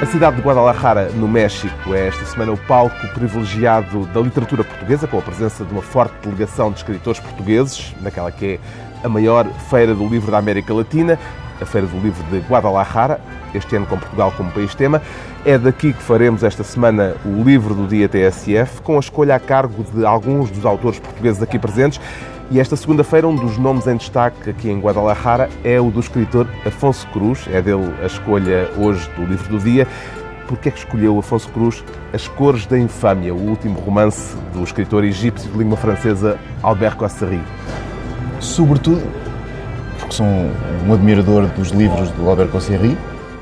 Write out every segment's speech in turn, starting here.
A cidade de Guadalajara, no México, é esta semana o palco privilegiado da literatura portuguesa, com a presença de uma forte delegação de escritores portugueses, naquela que é a maior feira do livro da América Latina, a Feira do Livro de Guadalajara, este ano com Portugal como país-tema. É daqui que faremos esta semana o livro do dia TSF, com a escolha a cargo de alguns dos autores portugueses aqui presentes. E esta segunda-feira, um dos nomes em destaque aqui em Guadalajara é o do escritor Afonso Cruz. É dele a escolha hoje do livro do dia. Porquê é que escolheu Afonso Cruz As Cores da Infâmia, o último romance do escritor egípcio de língua francesa Albert Cossari? Sobretudo porque sou um admirador dos livros do Albert Cossari,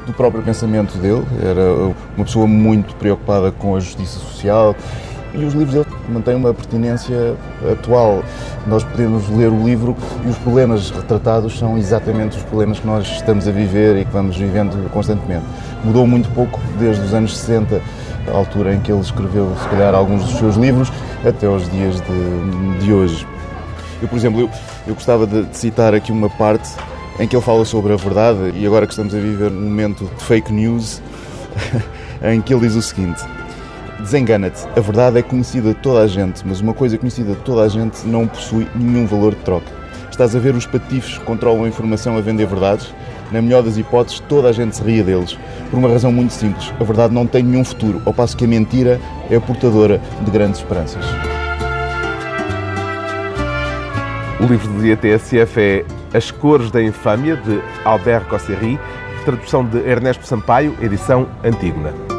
do próprio pensamento dele. Era uma pessoa muito preocupada com a justiça social, e os livros dele mantêm uma pertinência atual. Nós podemos ler o livro e os problemas retratados são exatamente os problemas que nós estamos a viver e que vamos vivendo constantemente. Mudou muito pouco desde os anos 60, a altura em que ele escreveu, se calhar, alguns dos seus livros, até aos dias de, de hoje. Eu, por exemplo, eu, eu gostava de, de citar aqui uma parte em que ele fala sobre a verdade e agora que estamos a viver um momento de fake news, em que ele diz o seguinte Desengana-te, a verdade é conhecida de toda a gente, mas uma coisa conhecida de toda a gente não possui nenhum valor de troca. Estás a ver os patifes que controlam a informação a vender verdades? Na melhor das hipóteses, toda a gente se ria deles. Por uma razão muito simples: a verdade não tem nenhum futuro, ao passo que a mentira é portadora de grandes esperanças. O livro do dia TSF é As Cores da Infâmia, de Albert Cosseri, tradução de Ernesto Sampaio, edição Antígona.